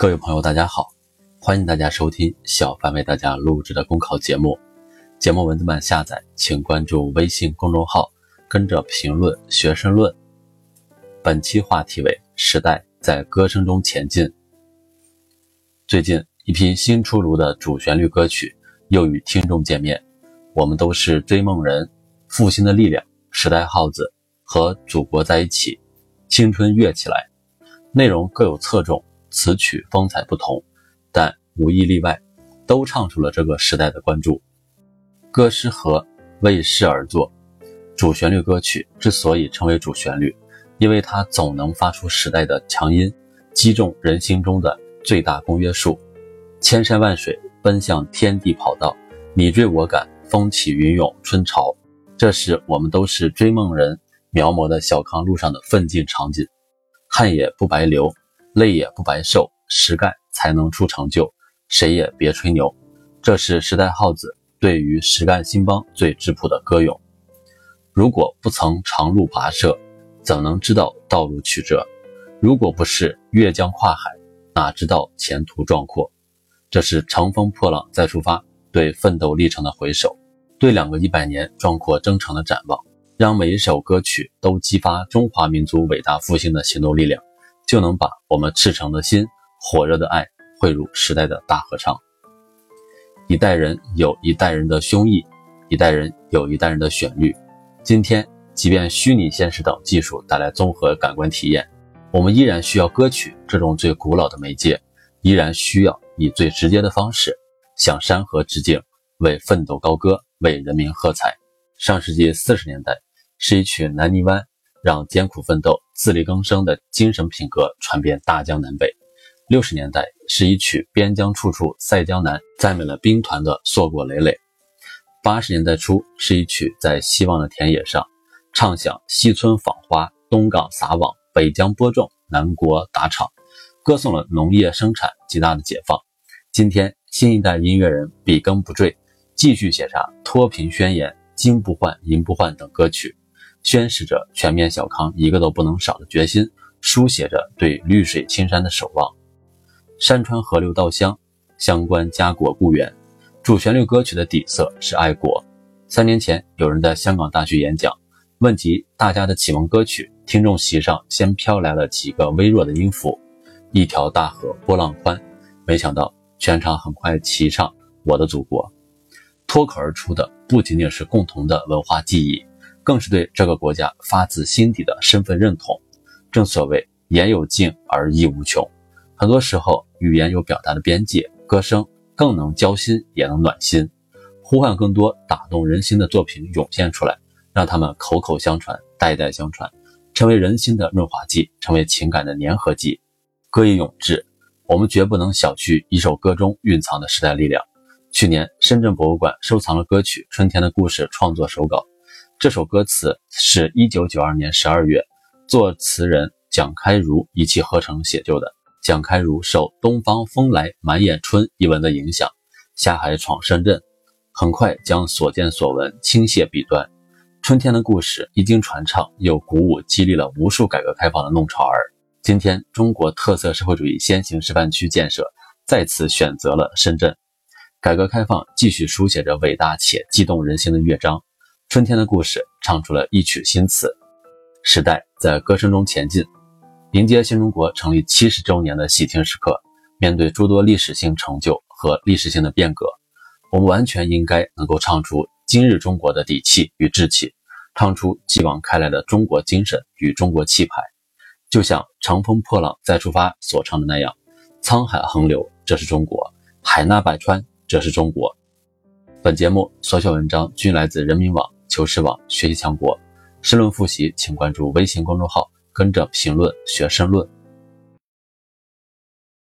各位朋友，大家好，欢迎大家收听小凡为大家录制的公考节目。节目文字版下载，请关注微信公众号，跟着评论学申论。本期话题为“时代在歌声中前进”。最近一批新出炉的主旋律歌曲又与听众见面，我们都是追梦人，复兴的力量，时代号子和祖国在一起，青春跃起来。内容各有侧重。词曲风采不同，但无一例外，都唱出了这个时代的关注。歌诗和为诗而作，主旋律歌曲之所以成为主旋律，因为它总能发出时代的强音，击中人心中的最大公约数。千山万水奔向天地跑道，你追我赶，风起云涌春潮。这是我们都是追梦人描摹的小康路上的奋进场景，汗也不白流。累也不白受，实干才能出成就。谁也别吹牛，这是时代号子对于实干兴邦最质朴的歌咏。如果不曾长路跋涉，怎能知道道路曲折？如果不是越江跨海，哪知道前途壮阔？这是乘风破浪再出发，对奋斗历程的回首，对两个一百年壮阔征程的展望，让每一首歌曲都激发中华民族伟大复兴的行动力量。就能把我们赤诚的心、火热的爱汇入时代的大合唱。一代人有一代人的胸臆，一代人有一代人的旋律。今天，即便虚拟现实等技术带来综合感官体验，我们依然需要歌曲这种最古老的媒介，依然需要以最直接的方式向山河致敬，为奋斗高歌，为人民喝彩。上世纪四十年代，是一曲《南泥湾》。让艰苦奋斗、自力更生的精神品格传遍大江南北。六十年代是一曲“边疆处处赛江南”，赞美了兵团的硕果累累。八十年代初是一曲在希望的田野上，唱响西村访花、东港撒网、北疆播种、南国打场，歌颂了农业生产极大的解放。今天新一代音乐人笔耕不缀，继续写下脱贫宣言、金不换银不换等歌曲。宣示着全面小康一个都不能少的决心，书写着对绿水青山的守望。山川河流稻香，相关家国故园。主旋律歌曲的底色是爱国。三年前，有人在香港大学演讲，问及大家的启蒙歌曲，听众席上先飘来了几个微弱的音符：“一条大河波浪宽。”没想到全场很快齐唱《我的祖国》，脱口而出的不仅仅是共同的文化记忆。更是对这个国家发自心底的身份认同。正所谓言有尽而意无穷，很多时候语言有表达的边界，歌声更能交心，也能暖心，呼唤更多打动人心的作品涌现出来，让他们口口相传，代代相传，成为人心的润滑剂，成为情感的粘合剂。歌以咏志，我们绝不能小觑一首歌中蕴藏的时代力量。去年，深圳博物馆收藏了歌曲《春天的故事》创作手稿。这首歌词是一九九二年十二月，作词人蒋开儒一气呵成写就的。蒋开儒受“东方风来满眼春”一文的影响，下海闯深圳，很快将所见所闻倾泻笔端。春天的故事一经传唱，又鼓舞激励了无数改革开放的弄潮儿。今天，中国特色社会主义先行示范区建设再次选择了深圳，改革开放继续书写着伟大且激动人心的乐章。春天的故事唱出了一曲新词，时代在歌声中前进，迎接新中国成立七十周年的喜庆时刻。面对诸多历史性成就和历史性的变革，我们完全应该能够唱出今日中国的底气与志气，唱出继往开来的中国精神与中国气派。就像乘风破浪再出发所唱的那样：“沧海横流，这是中国；海纳百川，这是中国。”本节目所选文章均来自人民网。求是网学习强国，申论复习，请关注微信公众号，跟着评论学申论。